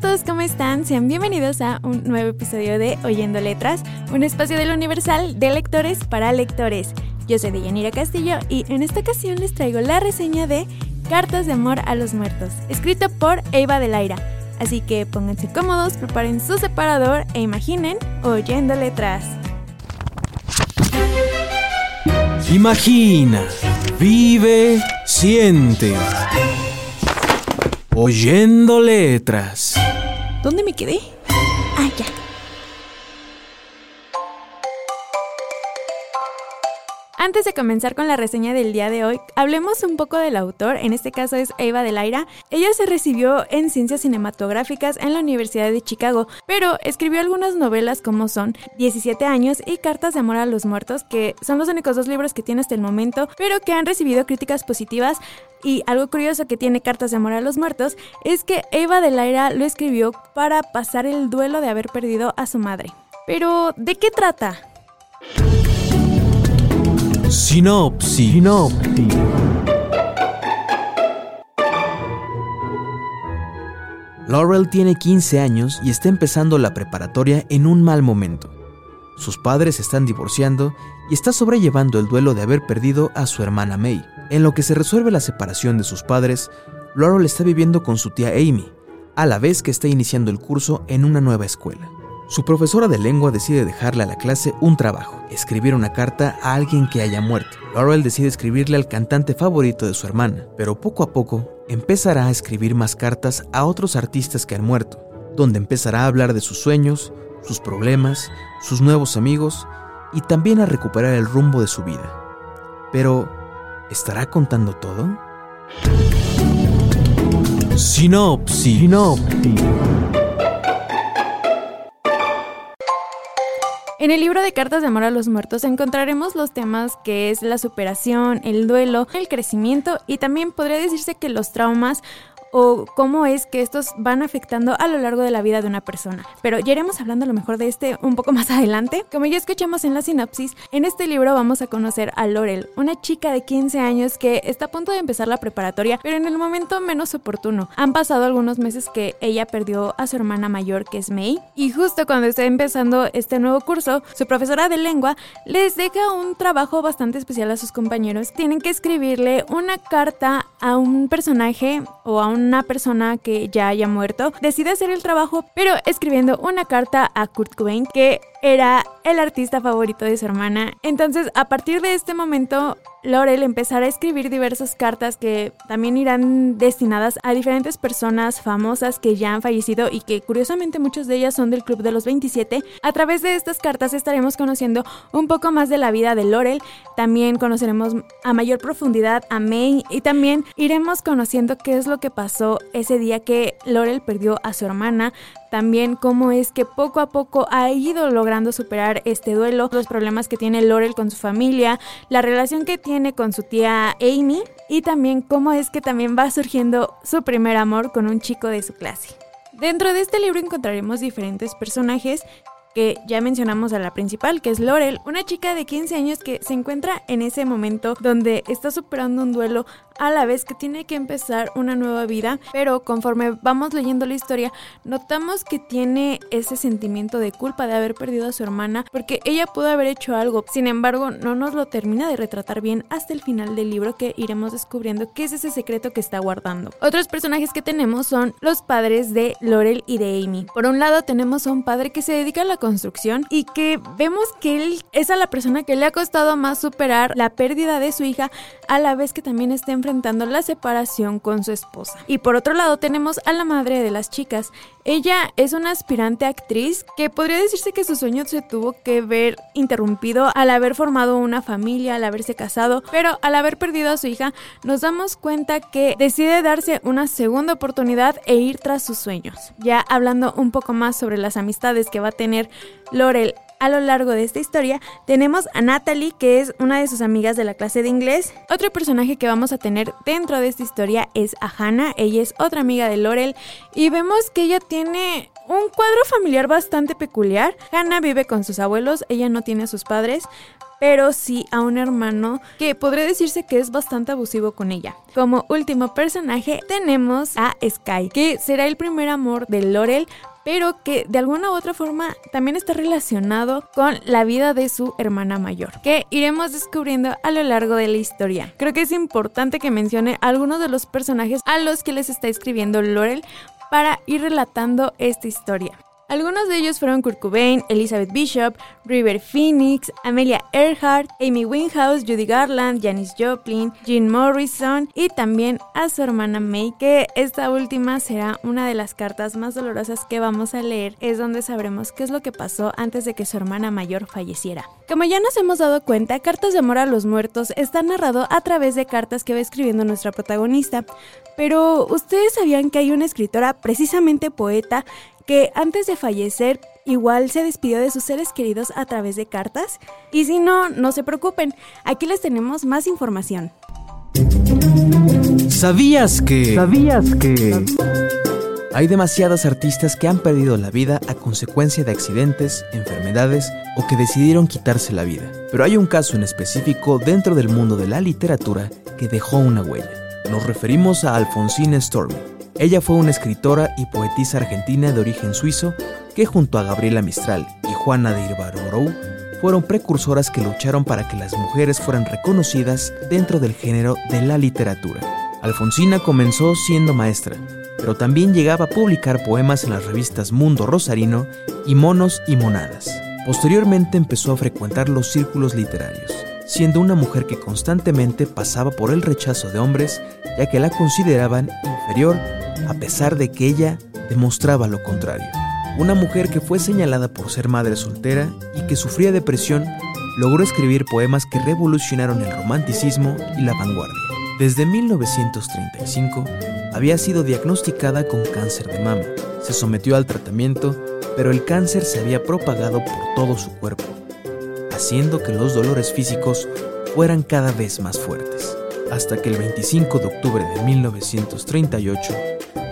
A todos, ¿cómo están? Sean bienvenidos a un nuevo episodio de Oyendo Letras, un espacio del Universal de lectores para lectores. Yo soy Deyanira Castillo y en esta ocasión les traigo la reseña de Cartas de Amor a los Muertos, escrito por Eva Delaira. Así que pónganse cómodos, preparen su separador e imaginen oyendo letras. Imagina, vive, siente. Oyendo letras. ¿Dónde me quedé? Ah, ya. Antes de comenzar con la reseña del día de hoy, hablemos un poco del autor, en este caso es Eva Delaira. Ella se recibió en ciencias cinematográficas en la Universidad de Chicago, pero escribió algunas novelas como son 17 años y Cartas de Amor a los Muertos, que son los únicos dos libros que tiene hasta el momento, pero que han recibido críticas positivas. Y algo curioso que tiene Cartas de Amor a los Muertos es que Eva Delaira lo escribió para pasar el duelo de haber perdido a su madre. Pero, ¿de qué trata? Sinopsis. Sinopsis. Laurel tiene 15 años y está empezando la preparatoria en un mal momento. Sus padres se están divorciando y está sobrellevando el duelo de haber perdido a su hermana May. En lo que se resuelve la separación de sus padres, Laurel está viviendo con su tía Amy, a la vez que está iniciando el curso en una nueva escuela. Su profesora de lengua decide dejarle a la clase un trabajo, escribir una carta a alguien que haya muerto. Laurel decide escribirle al cantante favorito de su hermana, pero poco a poco empezará a escribir más cartas a otros artistas que han muerto, donde empezará a hablar de sus sueños, sus problemas, sus nuevos amigos y también a recuperar el rumbo de su vida. Pero, ¿estará contando todo? Sinopsis. Sinopsis. En el libro de Cartas de Amor a los Muertos encontraremos los temas que es la superación, el duelo, el crecimiento y también podría decirse que los traumas o cómo es que estos van afectando a lo largo de la vida de una persona. Pero ya iremos hablando a lo mejor de este un poco más adelante. Como ya escuchamos en la sinopsis, en este libro vamos a conocer a Laurel, una chica de 15 años que está a punto de empezar la preparatoria, pero en el momento menos oportuno. Han pasado algunos meses que ella perdió a su hermana mayor, que es May, y justo cuando está empezando este nuevo curso, su profesora de lengua les deja un trabajo bastante especial a sus compañeros. Tienen que escribirle una carta a un personaje o a una persona que ya haya muerto, decide hacer el trabajo, pero escribiendo una carta a Kurt Cobain, que era el artista favorito de su hermana. Entonces, a partir de este momento, Laurel empezará a escribir diversas cartas que también irán destinadas a diferentes personas famosas que ya han fallecido y que curiosamente muchas de ellas son del Club de los 27. A través de estas cartas estaremos conociendo un poco más de la vida de Laurel, también conoceremos a mayor profundidad a May y también iremos conociendo qué es lo que pasó ese día que Laurel perdió a su hermana, también cómo es que poco a poco ha ido logrando superar este duelo, los problemas que tiene Laurel con su familia, la relación que tiene con su tía Amy y también cómo es que también va surgiendo su primer amor con un chico de su clase. Dentro de este libro encontraremos diferentes personajes que ya mencionamos a la principal, que es Laurel, una chica de 15 años que se encuentra en ese momento donde está superando un duelo a la vez que tiene que empezar una nueva vida, pero conforme vamos leyendo la historia, notamos que tiene ese sentimiento de culpa de haber perdido a su hermana, porque ella pudo haber hecho algo, sin embargo, no nos lo termina de retratar bien hasta el final del libro que iremos descubriendo qué es ese secreto que está guardando. Otros personajes que tenemos son los padres de Laurel y de Amy. Por un lado tenemos a un padre que se dedica a la construcción y que vemos que él es a la persona que le ha costado más superar la pérdida de su hija a la vez que también está enfrentando la separación con su esposa. Y por otro lado tenemos a la madre de las chicas. Ella es una aspirante actriz que podría decirse que su sueño se tuvo que ver interrumpido al haber formado una familia, al haberse casado, pero al haber perdido a su hija nos damos cuenta que decide darse una segunda oportunidad e ir tras sus sueños. Ya hablando un poco más sobre las amistades que va a tener Laurel a lo largo de esta historia, tenemos a Natalie, que es una de sus amigas de la clase de inglés. Otro personaje que vamos a tener dentro de esta historia es a Hannah, ella es otra amiga de Laurel, y vemos que ella tiene un cuadro familiar bastante peculiar. Hannah vive con sus abuelos, ella no tiene a sus padres, pero sí a un hermano que podría decirse que es bastante abusivo con ella. Como último personaje tenemos a Sky, que será el primer amor de Laurel, pero que de alguna u otra forma también está relacionado con la vida de su hermana mayor, que iremos descubriendo a lo largo de la historia. Creo que es importante que mencione algunos de los personajes a los que les está escribiendo Laurel para ir relatando esta historia. Algunos de ellos fueron Kurt Cobain, Elizabeth Bishop, River Phoenix, Amelia Earhart, Amy Winehouse, Judy Garland, Janis Joplin, Jean Morrison y también a su hermana May, que esta última será una de las cartas más dolorosas que vamos a leer, es donde sabremos qué es lo que pasó antes de que su hermana mayor falleciera. Como ya nos hemos dado cuenta, Cartas de Amor a los Muertos está narrado a través de cartas que va escribiendo nuestra protagonista, pero ¿ustedes sabían que hay una escritora, precisamente poeta, que antes de fallecer igual se despidió de sus seres queridos a través de cartas. Y si no, no se preocupen, aquí les tenemos más información. ¿Sabías que? ¿Sabías que? Hay demasiadas artistas que han perdido la vida a consecuencia de accidentes, enfermedades o que decidieron quitarse la vida. Pero hay un caso en específico dentro del mundo de la literatura que dejó una huella. Nos referimos a Alfonsina Stormy, ella fue una escritora y poetisa argentina de origen suizo que junto a Gabriela Mistral y Juana de Ibarborou fueron precursoras que lucharon para que las mujeres fueran reconocidas dentro del género de la literatura. Alfonsina comenzó siendo maestra, pero también llegaba a publicar poemas en las revistas Mundo Rosarino y Monos y Monadas. Posteriormente empezó a frecuentar los círculos literarios, siendo una mujer que constantemente pasaba por el rechazo de hombres ya que la consideraban inferior a pesar de que ella demostraba lo contrario. Una mujer que fue señalada por ser madre soltera y que sufría depresión, logró escribir poemas que revolucionaron el romanticismo y la vanguardia. Desde 1935 había sido diagnosticada con cáncer de mama. Se sometió al tratamiento, pero el cáncer se había propagado por todo su cuerpo, haciendo que los dolores físicos fueran cada vez más fuertes. Hasta que el 25 de octubre de 1938,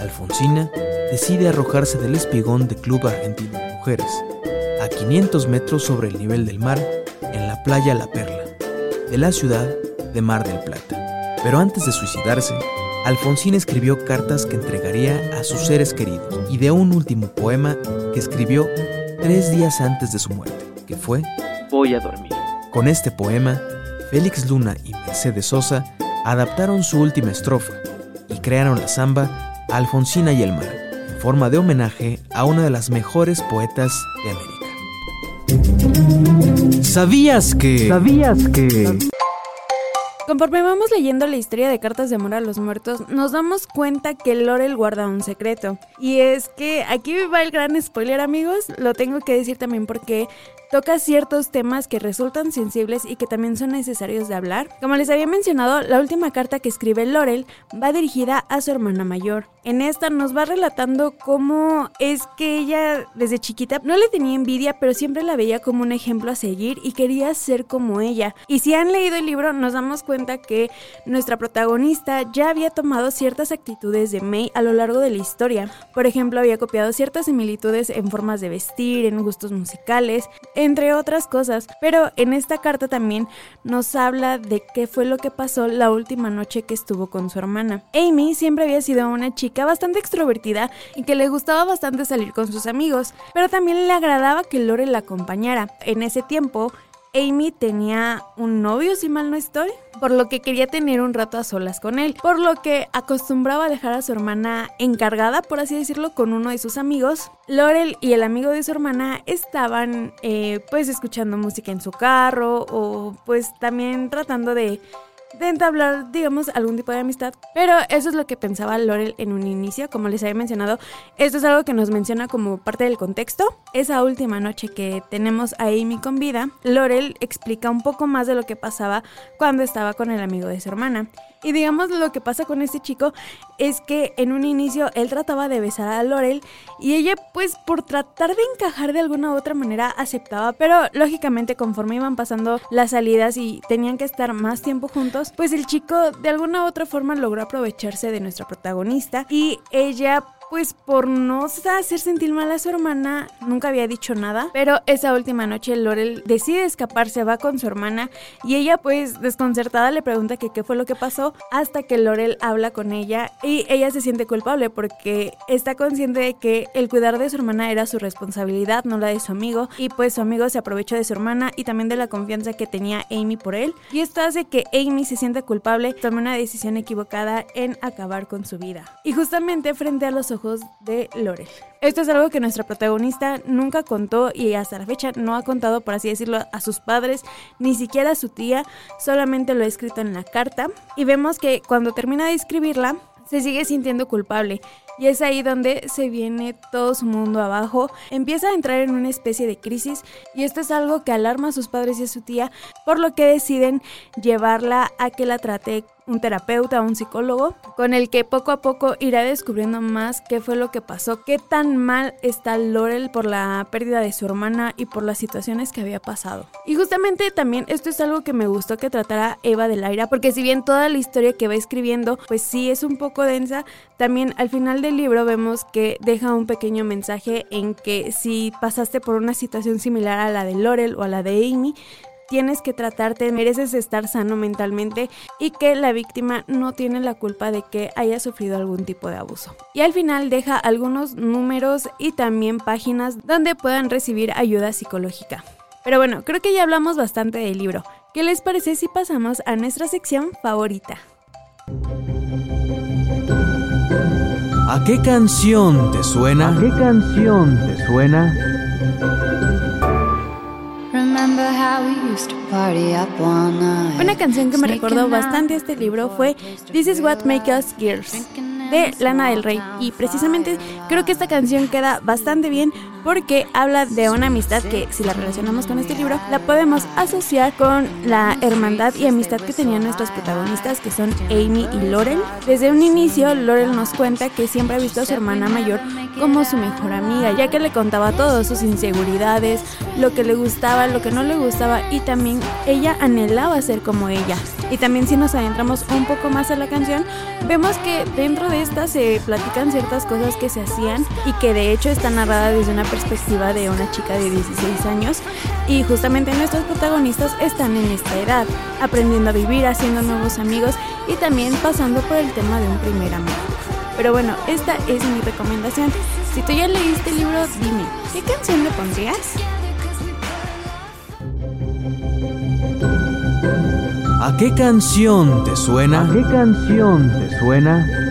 Alfonsina decide arrojarse del espigón de Club Argentino de Mujeres, a 500 metros sobre el nivel del mar, en la playa La Perla, de la ciudad de Mar del Plata. Pero antes de suicidarse, Alfonsina escribió cartas que entregaría a sus seres queridos y de un último poema que escribió tres días antes de su muerte, que fue Voy a dormir. Con este poema, Félix Luna y Mercedes Sosa adaptaron su última estrofa y crearon la samba Alfonsina y el mar, en forma de homenaje a una de las mejores poetas de América. ¿Sabías que? ¿Sabías que? Conforme vamos leyendo la historia de Cartas de Amor a los Muertos, nos damos cuenta que Lorel guarda un secreto. Y es que aquí va el gran spoiler, amigos. Lo tengo que decir también porque toca ciertos temas que resultan sensibles y que también son necesarios de hablar. Como les había mencionado, la última carta que escribe Laurel va dirigida a su hermana mayor. En esta nos va relatando cómo es que ella desde chiquita no le tenía envidia, pero siempre la veía como un ejemplo a seguir y quería ser como ella. Y si han leído el libro, nos damos cuenta que nuestra protagonista ya había tomado ciertas actitudes de May a lo largo de la historia. Por ejemplo, había copiado ciertas similitudes en formas de vestir, en gustos musicales, entre otras cosas. Pero en esta carta también nos habla de qué fue lo que pasó la última noche que estuvo con su hermana. Amy siempre había sido una chica bastante extrovertida y que le gustaba bastante salir con sus amigos, pero también le agradaba que Lore la acompañara. En ese tiempo, Amy tenía un novio, si mal no estoy, por lo que quería tener un rato a solas con él, por lo que acostumbraba dejar a su hermana encargada, por así decirlo, con uno de sus amigos. Laurel y el amigo de su hermana estaban eh, pues escuchando música en su carro o pues también tratando de de entablar, digamos, algún tipo de amistad. Pero eso es lo que pensaba Laurel en un inicio. Como les había mencionado, esto es algo que nos menciona como parte del contexto. Esa última noche que tenemos a Amy con vida, Laurel explica un poco más de lo que pasaba cuando estaba con el amigo de su hermana. Y digamos lo que pasa con este chico es que en un inicio él trataba de besar a Laurel y ella pues por tratar de encajar de alguna u otra manera aceptaba, pero lógicamente conforme iban pasando las salidas y tenían que estar más tiempo juntos, pues el chico de alguna u otra forma logró aprovecharse de nuestra protagonista y ella pues por no hacer sentir mal a su hermana, nunca había dicho nada, pero esa última noche Laurel decide escaparse, va con su hermana y ella pues desconcertada le pregunta que qué fue lo que pasó hasta que Laurel habla con ella y ella se siente culpable porque está consciente de que el cuidar de su hermana era su responsabilidad, no la de su amigo y pues su amigo se aprovechó de su hermana y también de la confianza que tenía Amy por él y esto hace que Amy se sienta culpable, tome una decisión equivocada en acabar con su vida. Y justamente frente a los ojos de Laurel. Esto es algo que nuestra protagonista nunca contó y hasta la fecha no ha contado, por así decirlo, a sus padres, ni siquiera a su tía, solamente lo ha escrito en la carta. Y vemos que cuando termina de escribirla, se sigue sintiendo culpable. Y es ahí donde se viene todo su mundo abajo, empieza a entrar en una especie de crisis y esto es algo que alarma a sus padres y a su tía, por lo que deciden llevarla a que la trate un terapeuta, un psicólogo, con el que poco a poco irá descubriendo más qué fue lo que pasó, qué tan mal está Laurel por la pérdida de su hermana y por las situaciones que había pasado. Y justamente también esto es algo que me gustó que tratara Eva del Aira, porque si bien toda la historia que va escribiendo, pues sí es un poco densa, también al final del libro vemos que deja un pequeño mensaje en que si pasaste por una situación similar a la de Laurel o a la de Amy, tienes que tratarte, mereces estar sano mentalmente y que la víctima no tiene la culpa de que haya sufrido algún tipo de abuso. Y al final deja algunos números y también páginas donde puedan recibir ayuda psicológica. Pero bueno, creo que ya hablamos bastante del libro. ¿Qué les parece si pasamos a nuestra sección favorita? ¿A qué canción te suena? ¿A qué canción te suena? Una canción que me recordó bastante este libro fue This is What Makes Us Girls de Lana del Rey. Y precisamente creo que esta canción queda bastante bien porque habla de una amistad que si la relacionamos con este libro la podemos asociar con la hermandad y amistad que tenían nuestros protagonistas que son Amy y Laurel. Desde un inicio Laurel nos cuenta que siempre ha visto a su hermana mayor como su mejor amiga ya que le contaba todas sus inseguridades, lo que le gustaba, lo que no le gustaba y también ella anhelaba ser como ella. Y también si nos adentramos un poco más a la canción, vemos que dentro de esta se platican ciertas cosas que se hacían y que de hecho está narrada desde una perspectiva de una chica de 16 años y justamente nuestros protagonistas están en esta edad, aprendiendo a vivir, haciendo nuevos amigos y también pasando por el tema de un primer amor. Pero bueno, esta es mi recomendación. Si tú ya leíste el libro, dime, ¿qué canción le pondrías? ¿A qué canción te suena? ¿A qué canción te suena?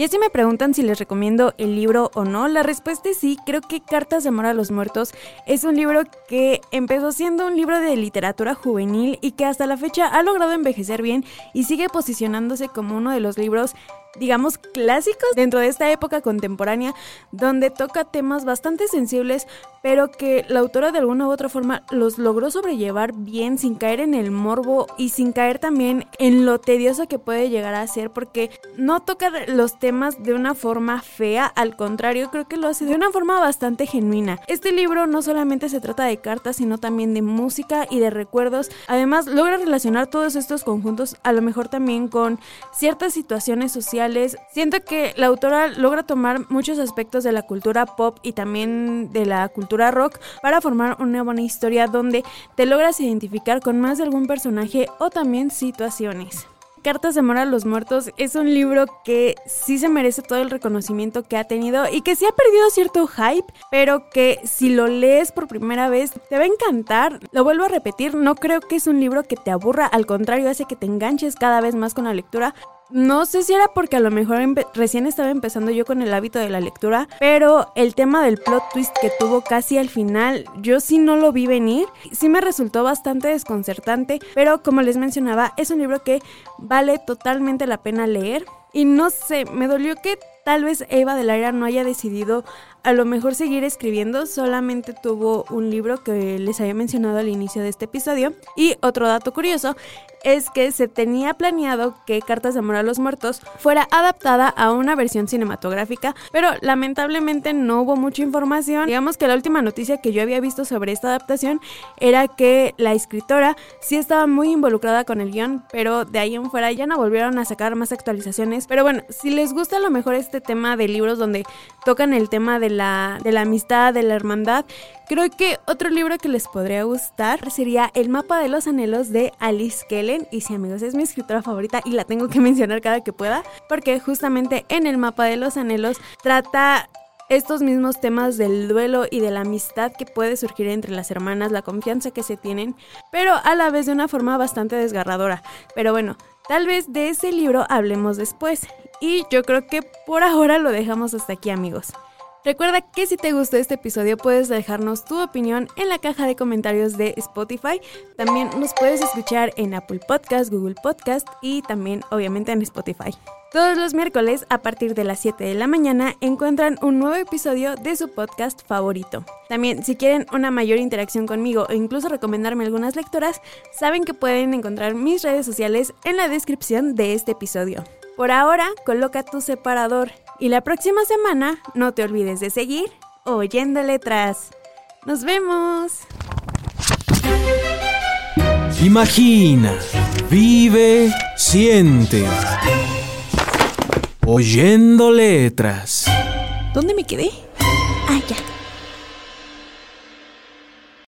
Ya si me preguntan si les recomiendo el libro o no, la respuesta es sí. Creo que Cartas de Amor a los Muertos es un libro que empezó siendo un libro de literatura juvenil y que hasta la fecha ha logrado envejecer bien y sigue posicionándose como uno de los libros digamos, clásicos dentro de esta época contemporánea, donde toca temas bastante sensibles, pero que la autora de alguna u otra forma los logró sobrellevar bien, sin caer en el morbo y sin caer también en lo tedioso que puede llegar a ser, porque no toca los temas de una forma fea, al contrario, creo que lo hace de una forma bastante genuina. Este libro no solamente se trata de cartas, sino también de música y de recuerdos, además logra relacionar todos estos conjuntos, a lo mejor también con ciertas situaciones sociales, Siento que la autora logra tomar muchos aspectos de la cultura pop y también de la cultura rock para formar una buena historia donde te logras identificar con más de algún personaje o también situaciones. Cartas de Amor a los Muertos es un libro que sí se merece todo el reconocimiento que ha tenido y que sí ha perdido cierto hype, pero que si lo lees por primera vez te va a encantar. Lo vuelvo a repetir, no creo que es un libro que te aburra, al contrario hace que te enganches cada vez más con la lectura. No sé si era porque a lo mejor recién estaba empezando yo con el hábito de la lectura, pero el tema del plot twist que tuvo casi al final, yo sí no lo vi venir. Sí me resultó bastante desconcertante, pero como les mencionaba, es un libro que vale totalmente la pena leer. Y no sé, me dolió que tal vez Eva del Aire no haya decidido a lo mejor seguir escribiendo, solamente tuvo un libro que les había mencionado al inicio de este episodio. Y otro dato curioso es que se tenía planeado que Cartas de Amor a los Muertos fuera adaptada a una versión cinematográfica, pero lamentablemente no hubo mucha información. Digamos que la última noticia que yo había visto sobre esta adaptación era que la escritora sí estaba muy involucrada con el guion, pero de ahí en fuera ya no volvieron a sacar más actualizaciones. Pero bueno, si les gusta a lo mejor este tema de libros donde tocan el tema de de la amistad, de la hermandad, creo que otro libro que les podría gustar sería El mapa de los anhelos de Alice Kellen. Y sí, amigos, es mi escritora favorita y la tengo que mencionar cada que pueda, porque justamente en El mapa de los anhelos trata estos mismos temas del duelo y de la amistad que puede surgir entre las hermanas, la confianza que se tienen, pero a la vez de una forma bastante desgarradora. Pero bueno, tal vez de ese libro hablemos después. Y yo creo que por ahora lo dejamos hasta aquí amigos. Recuerda que si te gustó este episodio puedes dejarnos tu opinión en la caja de comentarios de Spotify. También nos puedes escuchar en Apple Podcast, Google Podcast y también obviamente en Spotify. Todos los miércoles a partir de las 7 de la mañana encuentran un nuevo episodio de su podcast favorito. También si quieren una mayor interacción conmigo o incluso recomendarme algunas lecturas, saben que pueden encontrar mis redes sociales en la descripción de este episodio. Por ahora, coloca tu separador y la próxima semana no te olvides de seguir oyendo letras. Nos vemos. Imagina, vive, siente. Oyendo letras. ¿Dónde me quedé? Ah, ya.